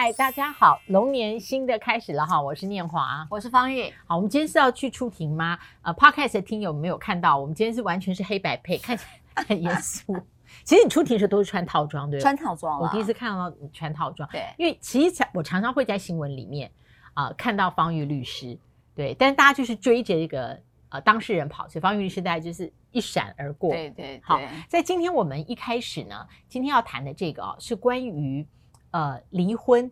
嗨，大家好，龙年新的开始了哈，我是念华，我是方玉。好，我们今天是要去出庭吗？呃，Podcast 的听友没有看到，我们今天是完全是黑白配，看起来很严肃。其实你出庭的时候都是穿套装，对吧？穿套装，我第一次看到你穿套装，对，因为其实我常常会在新闻里面啊、呃、看到方玉律师，对，但是大家就是追着一个呃当事人跑，所以方玉律师大概就是一闪而过。对对对。好，在今天我们一开始呢，今天要谈的这个啊是关于呃离婚。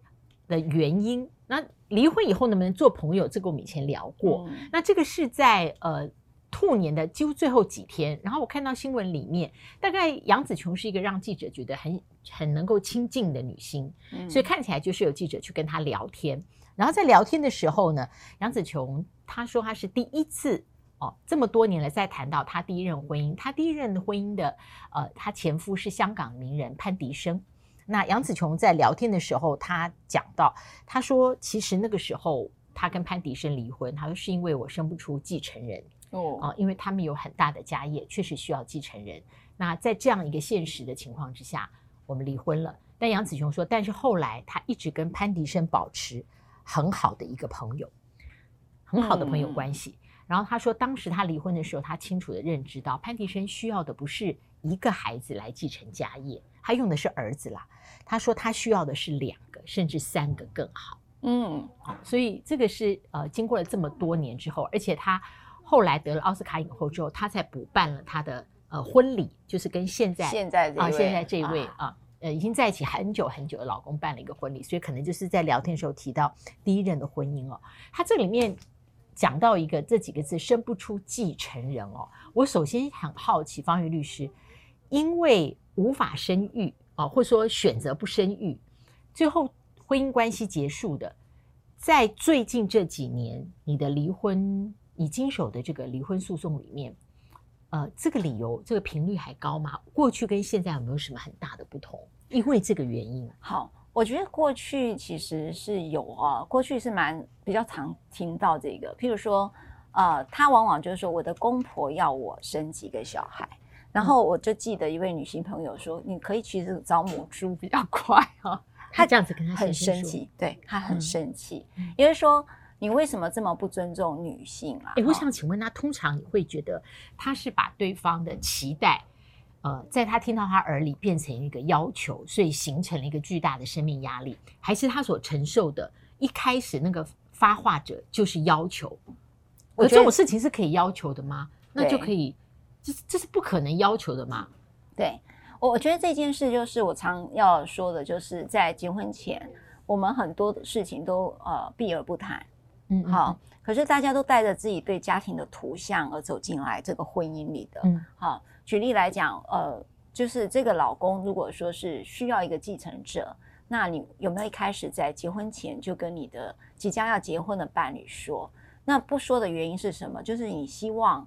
的原因，那离婚以后能不能做朋友？这个我们以前聊过。嗯、那这个是在呃兔年的几乎最后几天，然后我看到新闻里面，大概杨紫琼是一个让记者觉得很很能够亲近的女星，嗯、所以看起来就是有记者去跟她聊天。然后在聊天的时候呢，杨紫琼她说她是第一次哦，这么多年来再谈到她第一任婚姻，她第一任婚姻的呃，她前夫是香港名人潘迪生。那杨紫琼在聊天的时候，她讲到，她说其实那个时候她跟潘迪生离婚，她说是因为我生不出继承人哦啊，因为他们有很大的家业，确实需要继承人。那在这样一个现实的情况之下，我们离婚了。但杨紫琼说，但是后来她一直跟潘迪生保持很好的一个朋友，很好的朋友关系。嗯、然后她说，当时她离婚的时候，她清楚的认知到潘迪生需要的不是一个孩子来继承家业。他用的是儿子啦，他说他需要的是两个甚至三个更好。嗯，好，所以这个是呃经过了这么多年之后，而且他后来得了奥斯卡影后之后，他才补办了他的呃婚礼，就是跟现在现在啊现在这位啊呃已经在一起很久很久的老公办了一个婚礼，所以可能就是在聊天的时候提到第一任的婚姻哦。他这里面讲到一个这几个字生不出继承人哦，我首先很好奇方瑜律师，因为。无法生育啊，或者说选择不生育，最后婚姻关系结束的，在最近这几年，你的离婚，你经手的这个离婚诉讼里面，呃，这个理由，这个频率还高吗？过去跟现在有没有什么很大的不同？因为这个原因。好，我觉得过去其实是有啊，过去是蛮比较常听到这个，譬如说，呃，他往往就是说，我的公婆要我生几个小孩。然后我就记得一位女性朋友说：“你可以其实找母猪比较快哈。”她这样子跟他很生气，对她很生气，因为说你为什么这么不尊重女性啊？哎，我想请问他，通常你会觉得他是把对方的期待，呃，在他听到他耳里变成一个要求，所以形成了一个巨大的生命压力，还是他所承受的？一开始那个发话者就是要求，我觉得这种事情是可以要求的吗？那就可以。这这是不可能要求的嘛？对，我我觉得这件事就是我常要说的，就是在结婚前，我们很多的事情都呃避而不谈，嗯，好，可是大家都带着自己对家庭的图像而走进来这个婚姻里的，嗯，好，举例来讲，呃，就是这个老公如果说是需要一个继承者，那你有没有一开始在结婚前就跟你的即将要结婚的伴侣说？那不说的原因是什么？就是你希望。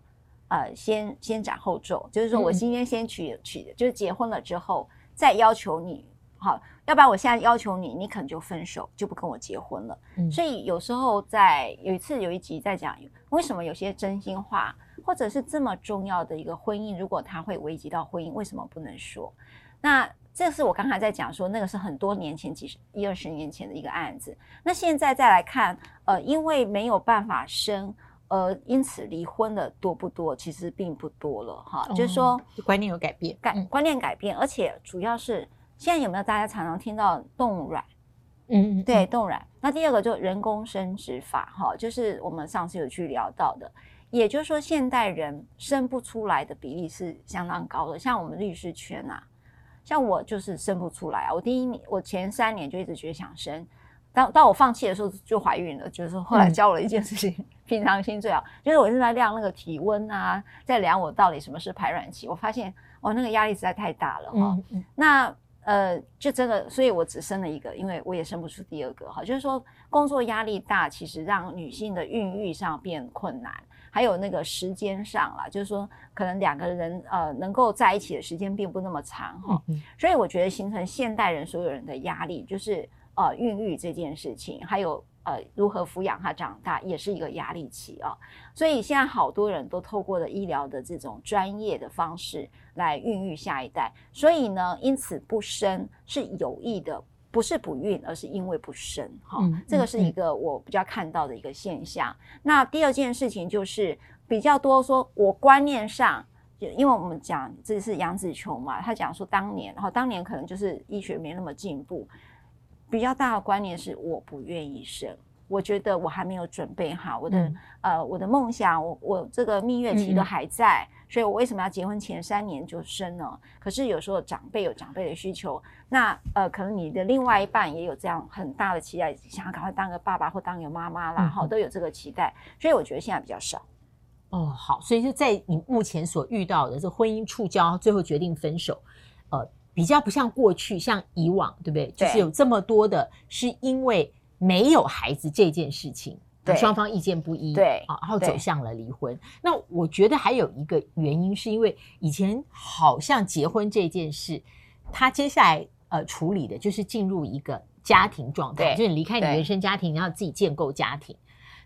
呃，先先斩后奏，就是说我今天先娶、嗯、娶，就是结婚了之后再要求你，好，要不然我现在要求你，你可能就分手，就不跟我结婚了。嗯、所以有时候在有一次有一集在讲，为什么有些真心话，或者是这么重要的一个婚姻，如果它会危及到婚姻，为什么不能说？那这是我刚才在讲说，那个是很多年前，几十一二十年前的一个案子。那现在再来看，呃，因为没有办法生。呃，因此离婚的多不多？其实并不多了哈。哦、就是说，观念有改变，改观念改变，而且主要是现在有没有大家常常听到冻卵？嗯，对，冻卵。那第二个就人工生殖法哈，就是我们上次有去聊到的，也就是说，现代人生不出来的比例是相当高的。像我们律师圈啊，像我就是生不出来啊。我第一年，我前三年就一直觉得想生。当当我放弃的时候就怀孕了，就是后来教我了一件事情，嗯、平常心最好。就是我一直在量那个体温啊，在量我到底什么是排卵期。我发现哦，那个压力实在太大了哈。嗯嗯、那呃，就真的，所以我只生了一个，因为我也生不出第二个哈。就是说，工作压力大，其实让女性的孕育上变困难，还有那个时间上啦，就是说，可能两个人呃能够在一起的时间并不那么长哈。所以我觉得形成现代人所有人的压力就是。呃，孕育这件事情，还有呃，如何抚养他长大，也是一个压力期啊。所以现在好多人都透过了医疗的这种专业的方式来孕育下一代。所以呢，因此不生是有意的，不是不孕，而是因为不生。哈、嗯，这个是一个我比较看到的一个现象。嗯、那第二件事情就是比较多说，我观念上，因为我们讲这是杨紫琼嘛，他讲说当年，然后当年可能就是医学没那么进步，比较大的观念是我不愿意生。我觉得我还没有准备好，我的、嗯、呃，我的梦想，我我这个蜜月期都还在，嗯、所以我为什么要结婚前三年就生呢？可是有时候长辈有长辈的需求，那呃，可能你的另外一半也有这样很大的期待，想要赶快当个爸爸或当个妈妈啦，哈、嗯，都有这个期待，所以我觉得现在比较少。哦，好，所以就在你目前所遇到的这婚姻触礁，最后决定分手，呃，比较不像过去，像以往，对不对？对，就是有这么多的，是因为。没有孩子这件事情，双方意见不一，对啊，然后走向了离婚。那我觉得还有一个原因，是因为以前好像结婚这件事，他接下来呃处理的就是进入一个家庭状态，就是你离开你原生家庭，然后自己建构家庭。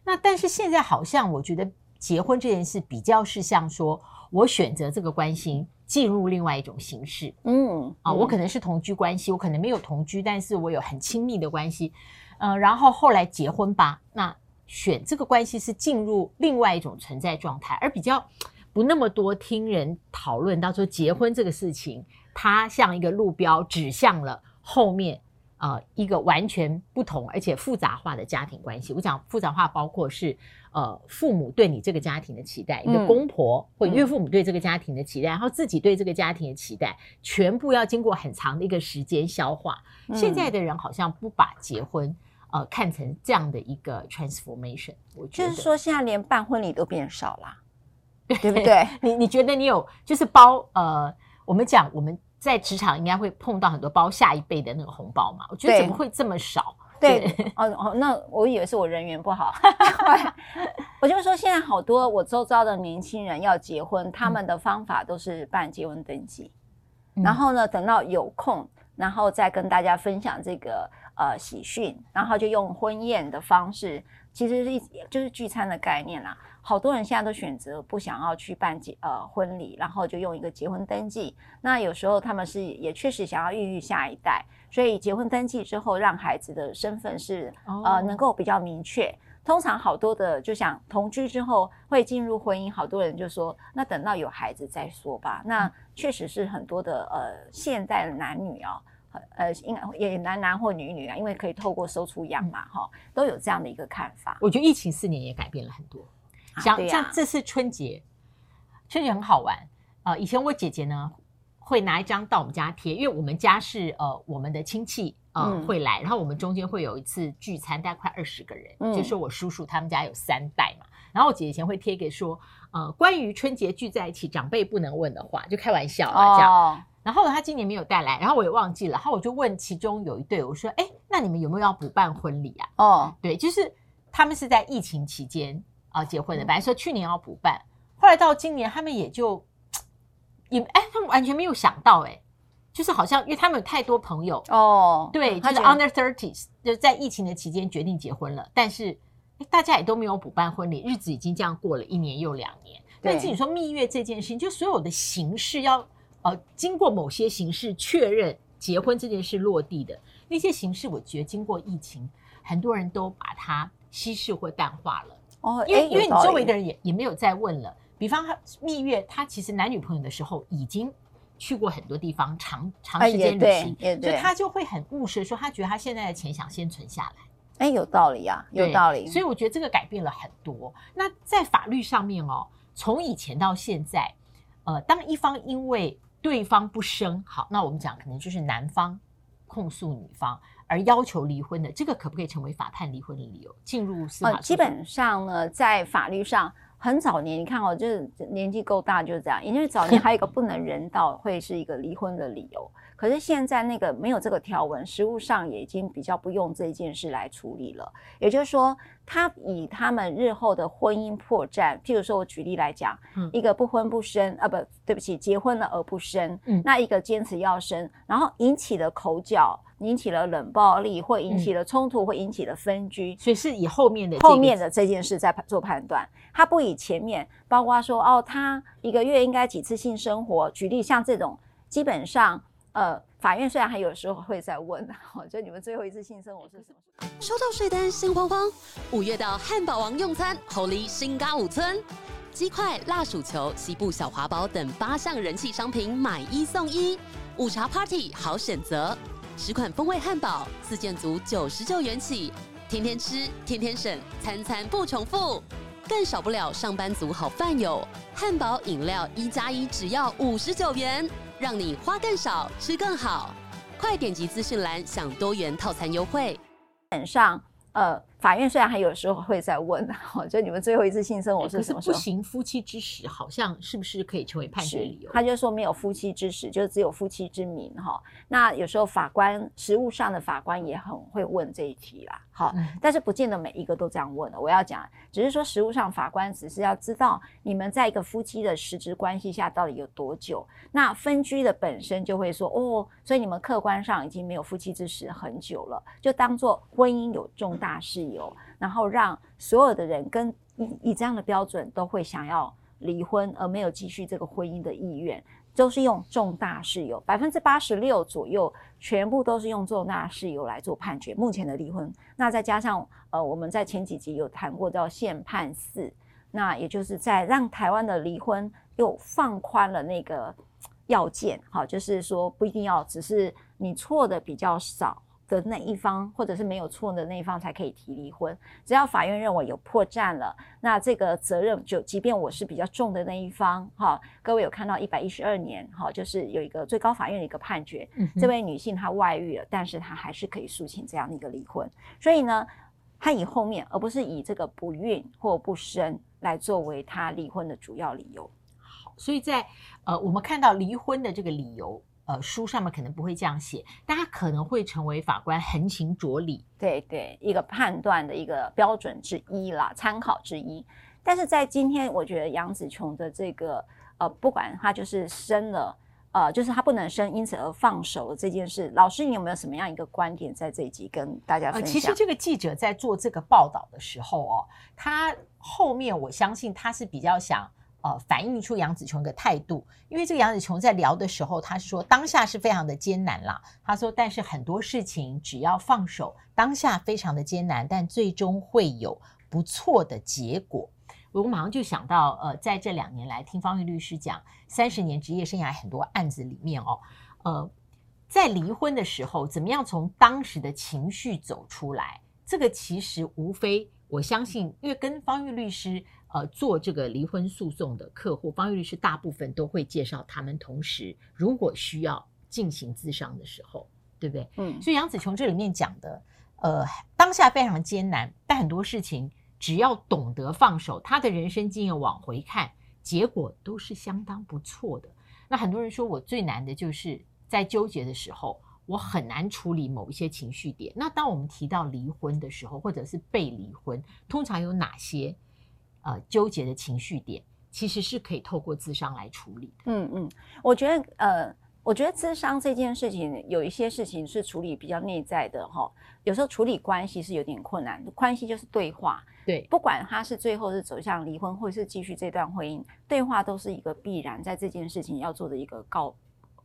那但是现在好像我觉得结婚这件事比较是像说，我选择这个关系进入另外一种形式，嗯啊，我可能是同居关系，我可能没有同居，但是我有很亲密的关系。呃，然后后来结婚吧，那选这个关系是进入另外一种存在状态，而比较不那么多听人讨论到说结婚这个事情，它像一个路标指向了后面呃一个完全不同而且复杂化的家庭关系。我讲复杂化包括是呃父母对你这个家庭的期待，你的公婆或岳父母对这个家庭的期待，然后自己对这个家庭的期待，全部要经过很长的一个时间消化。现在的人好像不把结婚。呃，看成这样的一个 transformation，我觉得就是说，现在连办婚礼都变少了，对不对？你你觉得你有就是包呃，我们讲我们在职场应该会碰到很多包下一辈的那个红包嘛？我觉得怎么会这么少？对，哦哦，那我以为是我人缘不好。我就是说，现在好多我周遭的年轻人要结婚，他们的方法都是办结婚登记，嗯、然后呢，等到有空，然后再跟大家分享这个。呃，喜讯，然后就用婚宴的方式，其实是就是聚餐的概念啦。好多人现在都选择不想要去办结呃婚礼，然后就用一个结婚登记。那有时候他们是也确实想要孕育下一代，所以结婚登记之后，让孩子的身份是呃能够比较明确。通常好多的就想同居之后会进入婚姻，好多人就说那等到有孩子再说吧。那确实是很多的呃现代的男女啊。呃，应该也男男或女女啊，因为可以透过收出养嘛，哈、嗯，都有这样的一个看法。我觉得疫情四年也改变了很多。像、像这次春节，春节很好玩。呃，以前我姐姐呢会拿一张到我们家贴，因为我们家是呃我们的亲戚呃、嗯、会来，然后我们中间会有一次聚餐，大概快二十个人，嗯、就是我叔叔他们家有三代嘛，然后我姐姐以前会贴给说，呃，关于春节聚在一起长辈不能问的话，就开玩笑啊这样。哦然后他今年没有带来，然后我也忘记了。然后我就问其中有一对，我说：“哎，那你们有没有要补办婚礼啊？”哦，对，就是他们是在疫情期间啊、呃、结婚的。本来说去年要补办，后来到今年他们也就也哎，他们完全没有想到哎，就是好像因为他们有太多朋友哦，对，就是 under thirties 就在疫情的期间决定结婚了，但是大家也都没有补办婚礼，日子已经这样过了一年又两年。但是你说蜜月这件事情，就所有的形式要。呃，经过某些形式确认结婚这件事落地的那些形式，我觉得经过疫情，很多人都把它稀释或淡化了。哦，因为因为你周围的人也也没有再问了。比方他蜜月，他其实男女朋友的时候已经去过很多地方，长长时间旅行，所以他就会很务实，说他觉得他现在的钱想先存下来。哎，有道理啊，有道理。所以我觉得这个改变了很多。那在法律上面哦，从以前到现在，呃，当一方因为对方不生好，那我们讲可能就是男方控诉女方而要求离婚的，这个可不可以成为法判离婚的理由？进入司法、呃、基本上呢，在法律上很早年，你看哦，就是年纪够大就是这样，因为早年还有一个不能人道，会是一个离婚的理由。可是现在那个没有这个条文，实务上也已经比较不用这件事来处理了。也就是说，他以他们日后的婚姻破绽，譬如说我举例来讲，嗯、一个不婚不生啊，不对不起，结婚了而不生，嗯、那一个坚持要生，然后引起了口角，引起了冷暴力，或引起了冲突，嗯、或引起了分居，所以是以后面的后面的这件事在做判断，他不以前面，包括说哦，他一个月应该几次性生活，举例像这种，基本上。呃，法院虽然还有时候会再问，哈，就你们最后一次性生活是什么时候？收到税单心慌慌，五月到汉堡王用餐，Holy 新嘎五村，鸡块、辣薯球、西部小华堡等八项人气商品买一送一，午茶 Party 好选择，十款风味汉堡，四件组九十九元起，天天吃，天天省，餐餐不重复，更少不了上班族好饭友，汉堡饮料一加一只要五十九元。让你花更少，吃更好，快点击资讯栏享多元套餐优惠。上，呃。法院虽然还有时候会再问，哈，就你们最后一次性生活是什么时候？不行夫妻之实，好像是不是可以成为判决理由？他就说没有夫妻之实，就只有夫妻之名，哈。那有时候法官实务上的法官也很会问这一题啦，好，嗯、但是不见得每一个都这样问的。我要讲，只是说实务上法官只是要知道你们在一个夫妻的实质关系下到底有多久。那分居的本身就会说，哦，所以你们客观上已经没有夫妻之实很久了，就当做婚姻有重大事。有，然后让所有的人跟以以这样的标准都会想要离婚，而没有继续这个婚姻的意愿，都是用重大事由，百分之八十六左右，全部都是用重大事由来做判决。目前的离婚，那再加上呃，我们在前几集有谈过叫限判四，那也就是在让台湾的离婚又放宽了那个要件，好，就是说不一定要只是你错的比较少。的那一方，或者是没有错的那一方才可以提离婚。只要法院认为有破绽了，那这个责任就，即便我是比较重的那一方，哈，各位有看到一百一十二年，哈，就是有一个最高法院的一个判决，嗯、这位女性她外遇了，但是她还是可以诉请这样的一个离婚。所以呢，她以后面，而不是以这个不孕或不生来作为她离婚的主要理由。好，所以在呃，我们看到离婚的这个理由。呃，书上面可能不会这样写，但它可能会成为法官衡情着理，对对，一个判断的一个标准之一啦，参考之一。但是在今天，我觉得杨紫琼的这个呃，不管他就是生了，呃，就是他不能生，因此而放手了这件事，老师你有没有什么样一个观点在这一集跟大家分享？呃，其实这个记者在做这个报道的时候哦，他后面我相信他是比较想。呃，反映出杨紫琼的态度，因为这个杨紫琼在聊的时候，他说当下是非常的艰难啦。他说，但是很多事情只要放手，当下非常的艰难，但最终会有不错的结果。我马上就想到，呃，在这两年来听方玉律师讲三十年职业生涯很多案子里面哦，呃，在离婚的时候，怎么样从当时的情绪走出来？这个其实无非我相信，因为跟方玉律师。呃，做这个离婚诉讼的客户，方玉律师大部分都会介绍他们。同时，如果需要进行咨商的时候，对不对？嗯。所以杨子琼这里面讲的，呃，当下非常艰难，但很多事情只要懂得放手，他的人生经验往回看，结果都是相当不错的。那很多人说我最难的就是在纠结的时候，我很难处理某一些情绪点。那当我们提到离婚的时候，或者是被离婚，通常有哪些？呃，纠结的情绪点其实是可以透过智商来处理的。嗯嗯，我觉得呃，我觉得智商这件事情有一些事情是处理比较内在的哈。有时候处理关系是有点困难，关系就是对话。对，不管他是最后是走向离婚，或者是继续这段婚姻，对话都是一个必然在这件事情要做的一个告。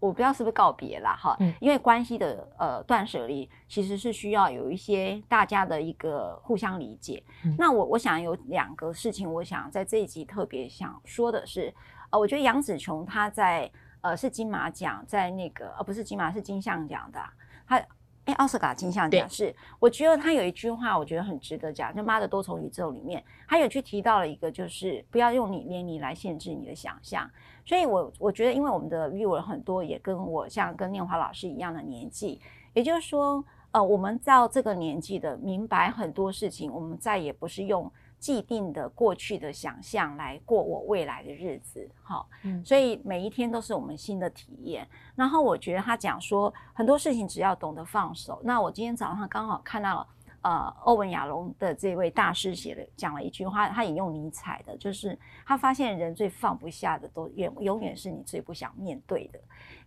我不知道是不是告别啦，哈，嗯，因为关系的呃断舍离其实是需要有一些大家的一个互相理解。嗯，那我我想有两个事情，我想在这一集特别想说的是，呃，我觉得杨紫琼她在呃是金马奖，在那个呃不是金马是金像奖的，她。哎，奥斯卡金像奖是，我觉得他有一句话，我觉得很值得讲。就《妈的多重宇宙》里面，他有去提到了一个，就是不要用你年龄来限制你的想象。所以我我觉得，因为我们的 viewer 很多也跟我像跟念华老师一样的年纪，也就是说，呃，我们到这个年纪的明白很多事情，我们再也不是用。既定的过去的想象来过我未来的日子，好，嗯，所以每一天都是我们新的体验。然后我觉得他讲说很多事情只要懂得放手。那我今天早上刚好看到呃欧文亚龙的这位大师写的讲了一句话，他引用尼采的，就是他发现人最放不下的都永永远是你最不想面对的。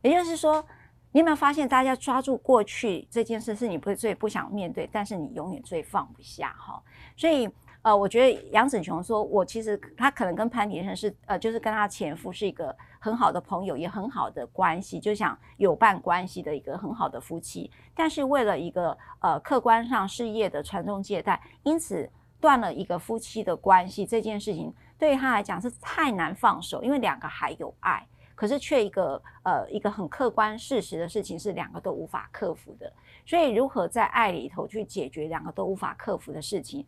也就是说，你有没有发现大家抓住过去这件事是你不最不想面对，但是你永远最放不下哈，所以。呃，我觉得杨紫琼说，我其实她可能跟潘迪生是，呃，就是跟她前夫是一个很好的朋友，也很好的关系，就想有伴关系的一个很好的夫妻。但是为了一个呃客观上事业的传宗接代，因此断了一个夫妻的关系，这件事情对于他来讲是太难放手，因为两个还有爱。可是却一个呃一个很客观事实的事情是两个都无法克服的，所以如何在爱里头去解决两个都无法克服的事情，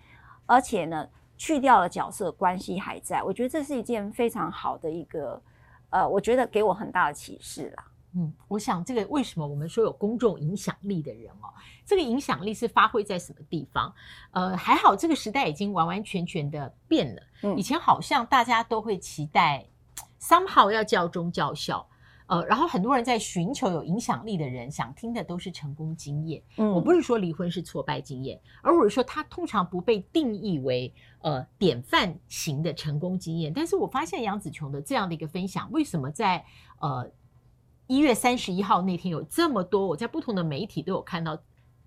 而且呢去掉了角色关系还在，我觉得这是一件非常好的一个呃，我觉得给我很大的启示啦。嗯，我想这个为什么我们说有公众影响力的人哦，这个影响力是发挥在什么地方？呃，还好这个时代已经完完全全的变了，嗯，以前好像大家都会期待。somehow 要教中教孝，呃，然后很多人在寻求有影响力的人，想听的都是成功经验。嗯，我不是说离婚是挫败经验，而我是说他通常不被定义为呃典范型的成功经验。但是我发现杨子琼的这样的一个分享，为什么在呃一月三十一号那天有这么多？我在不同的媒体都有看到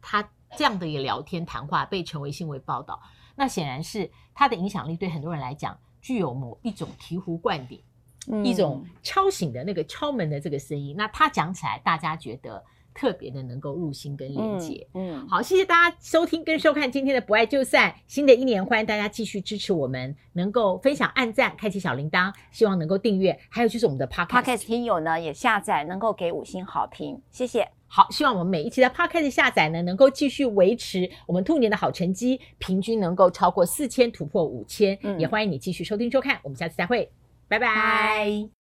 他这样的一个聊天谈话被成为新闻报道。那显然是他的影响力对很多人来讲具有某一种醍醐灌顶。一种敲醒的那个敲门的这个声音，嗯、那他讲起来，大家觉得特别的能够入心跟连接。嗯，嗯好，谢谢大家收听跟收看今天的《不爱就散》，新的一年欢迎大家继续支持我们，能够分享、按赞、开启小铃铛，希望能够订阅，还有就是我们的 Podcast, Podcast 听友呢也下载，能够给五星好评，谢谢。好，希望我们每一期的 Podcast 下载呢，能够继续维持我们兔年的好成绩，平均能够超过四千，突破五千。嗯，也欢迎你继续收听收看，我们下次再会。拜拜。